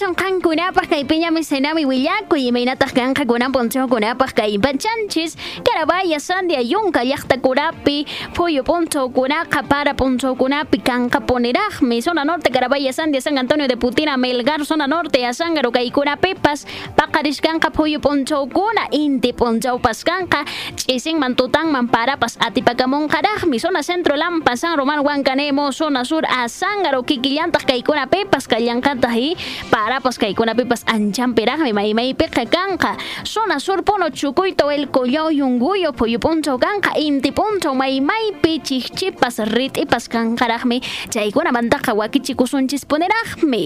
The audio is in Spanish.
son kankunapas kay piñami senami willaku y maynatas kanka kunan kunapas kay pachanchis carabaya sandia yunka llaqta kurapi pollo poncho kunaka para poncho kunapi kanka ponerajmi zona norte carabaya sandia San Antonio de Putina Melgar zona norte asangaro kay kunapipas paqarishkanqa pollo poncho kuna inti poncho paskanqa ch'isin mantutan mamparapas atipakamunqarajmi zona centro lampa San Román Huancanemo zona sur asangaro kikillantaq kaykuna pipas kallankantaq y parapas kaykuna pipas anchamperajmi maymaypiqa kanqa zona sur puno chukuyto el yunguyo poncho kanqa inti poncho maymaypi chiqchipas rit'ipas kanqarajmi chaykuna mantaqa wakichikusunchis punerajmi